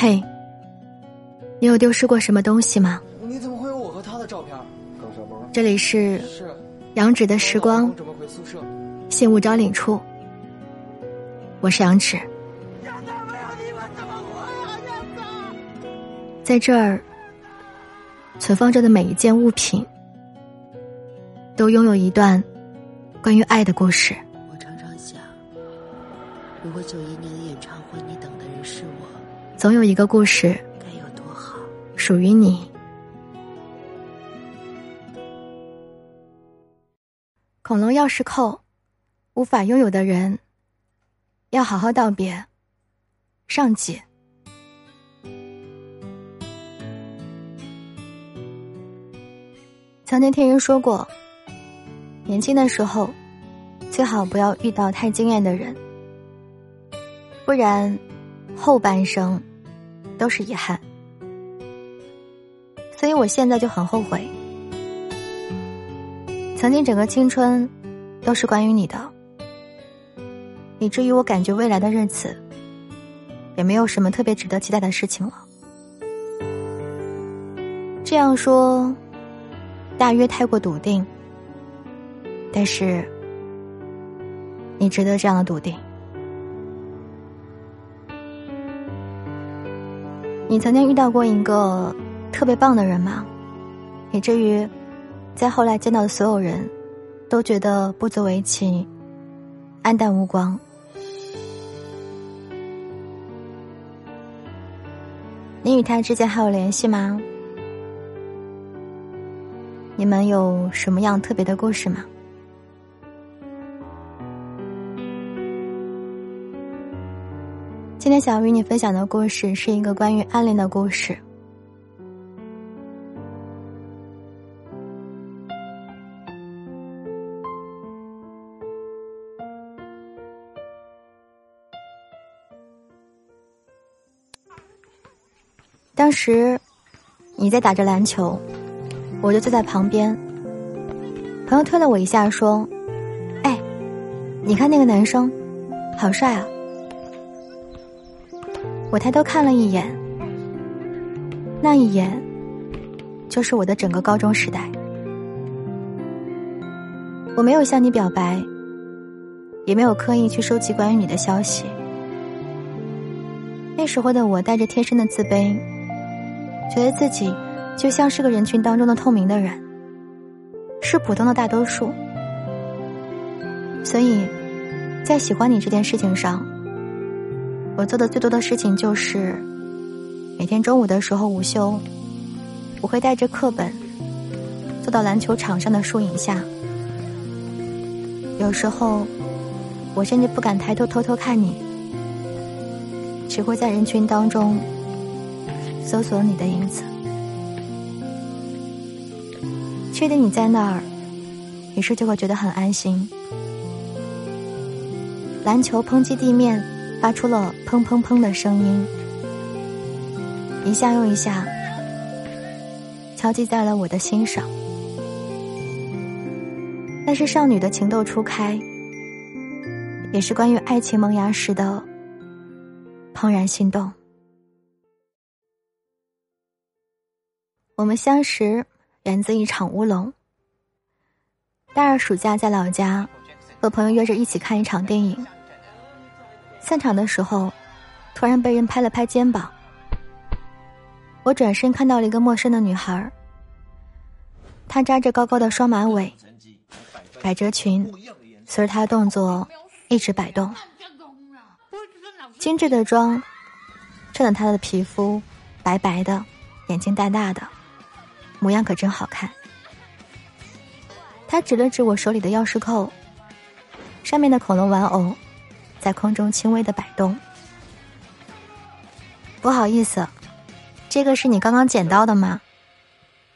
嘿，你有丢失过什么东西吗？你怎么会有我和他的照片？这里是是杨芷的时光我准备回宿舍。信物招领处，我是杨芷。在这儿，存放着的每一件物品，都拥有一段关于爱的故事。我常常想，如果九一年的演唱会你等的人是我，总有一个故事该有多好。属于你。恐龙钥匙扣，无法拥有的人，要好好道别。上集。曾经听人说过，年轻的时候，最好不要遇到太惊艳的人，不然后半生都是遗憾。所以我现在就很后悔，曾经整个青春都是关于你的，以至于我感觉未来的日子也没有什么特别值得期待的事情了。这样说。大约太过笃定，但是你值得这样的笃定。你曾经遇到过一个特别棒的人吗？以至于在后来见到的所有人都觉得不足为奇、黯淡无光。你与他之间还有联系吗？你们有什么样特别的故事吗？今天想要与你分享的故事是一个关于暗恋的故事。当时你在打着篮球。我就坐在旁边，朋友推了我一下，说：“哎，你看那个男生，好帅啊！”我抬头看了一眼，那一眼，就是我的整个高中时代。我没有向你表白，也没有刻意去收集关于你的消息。那时候的我带着天生的自卑，觉得自己。就像是个人群当中的透明的人，是普通的大多数。所以，在喜欢你这件事情上，我做的最多的事情就是，每天中午的时候午休，我会带着课本，坐到篮球场上的树影下。有时候，我甚至不敢抬头偷偷看你，只会在人群当中搜索你的影子。确定你在那儿，于是就会觉得很安心。篮球抨击地面，发出了砰砰砰的声音，一下又一下，敲击在了我的心上。那是少女的情窦初开，也是关于爱情萌芽时的怦然心动。我们相识。源自一场乌龙。大二暑假在老家，和朋友约着一起看一场电影。散场的时候，突然被人拍了拍肩膀。我转身看到了一个陌生的女孩。她扎着高高的双马尾，百褶裙，随着她的动作一直摆动。精致的妆，衬得她的皮肤白白的，眼睛大大的。模样可真好看。他指了指我手里的钥匙扣，上面的恐龙玩偶在空中轻微的摆动。不好意思，这个是你刚刚捡到的吗？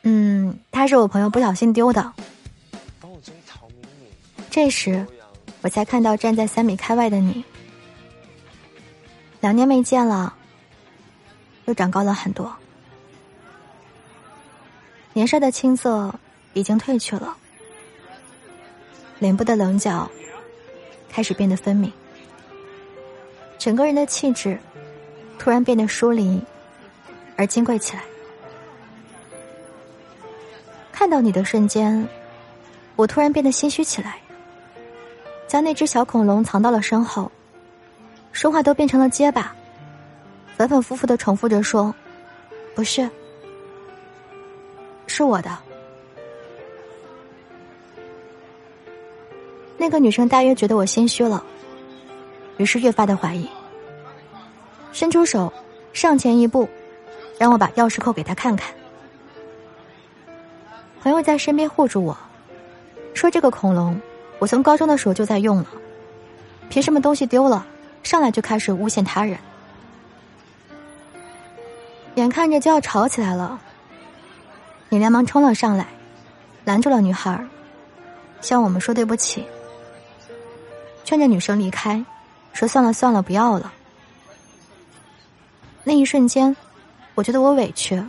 嗯，他是我朋友不小心丢的。这时，我才看到站在三米开外的你。两年没见了，又长高了很多。年少的青涩已经褪去了，脸部的棱角开始变得分明，整个人的气质突然变得疏离而金贵起来。看到你的瞬间，我突然变得心虚起来，将那只小恐龙藏到了身后，说话都变成了结巴，反反复复的重复着说：“不是，是我的。”那个女生大约觉得我心虚了，于是越发的怀疑，伸出手上前一步，让我把钥匙扣给他看看。朋友在身边护住我，说：“这个恐龙，我从高中的时候就在用了，凭什么东西丢了，上来就开始诬陷他人？”眼看着就要吵起来了，你连忙冲了上来，拦住了女孩，向我们说对不起。劝着女生离开，说：“算了算了，不要了。”那一瞬间，我觉得我委屈，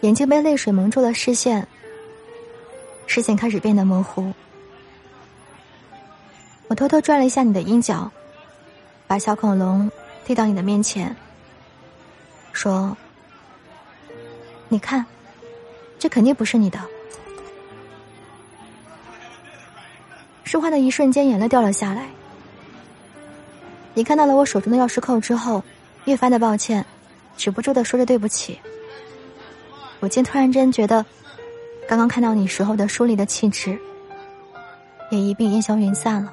眼睛被泪水蒙住了视线，视线开始变得模糊。我偷偷拽了一下你的阴角，把小恐龙递到你的面前，说：“你看，这肯定不是你的。”说话的一瞬间，眼泪掉了下来。你看到了我手中的钥匙扣之后，越发的抱歉，止不住的说着对不起。我竟突然间觉得，刚刚看到你时候的疏离的气质，也一并烟消云散了。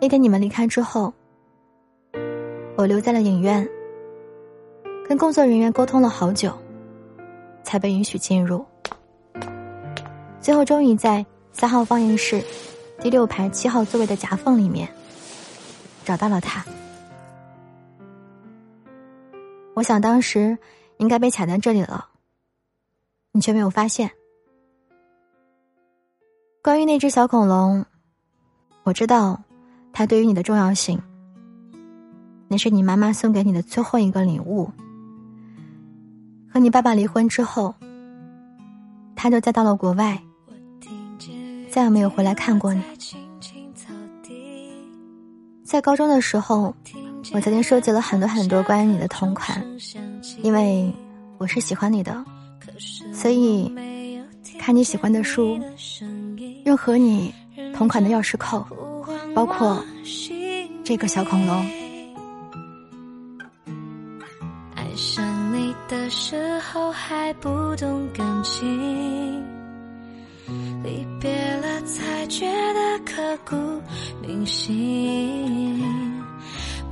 那天你们离开之后，我留在了影院，跟工作人员沟通了好久，才被允许进入。最后，终于在三号放映室第六排七号座位的夹缝里面找到了他。我想当时应该被卡在这里了，你却没有发现。关于那只小恐龙，我知道它对于你的重要性。那是你妈妈送给你的最后一个礼物。和你爸爸离婚之后，他就嫁到了国外。再也没有回来看过你。在高中的时候，我曾经收集了很多很多关于你的同款，因为我是喜欢你的，所以看你喜欢的书，用和你同款的钥匙扣，包括这个小恐龙。爱上你的时候还不懂感情。离别，才觉得刻骨铭心。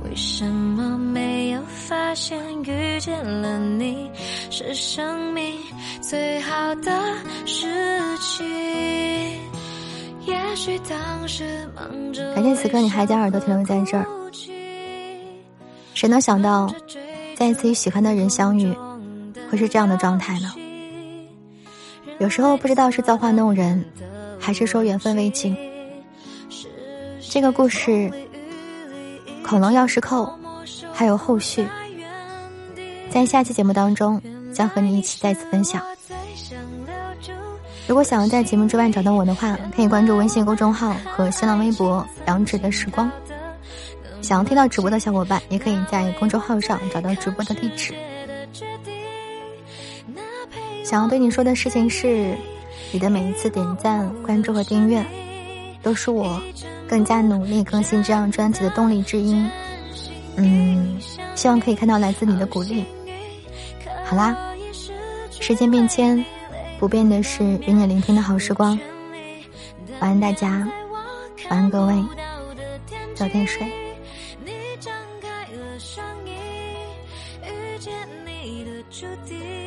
为什么没有发现遇见了你是生命最好的事情？也许当时忙着，感谢此刻你还将耳朵停留在这儿。谁能想到，再一次与喜欢的人相遇，会是这样的状态呢？有时候不知道是造化弄人，还是说缘分未尽。这个故事，恐龙钥匙扣还有后续，在下期节目当中将和你一起再次分享。如果想要在节目之外找到我的话，可以关注微信公众号和新浪微博“杨芷的时光”。想要听到直播的小伙伴，也可以在公众号上找到直播的地址。想要对你说的事情是，你的每一次点赞、关注和订阅，都是我更加努力更新这张专辑的动力之一。嗯，希望可以看到来自你的鼓励。好啦，时间变迁，不变的是与你聆听的好时光。晚安大家，晚安各位，早点睡。注定。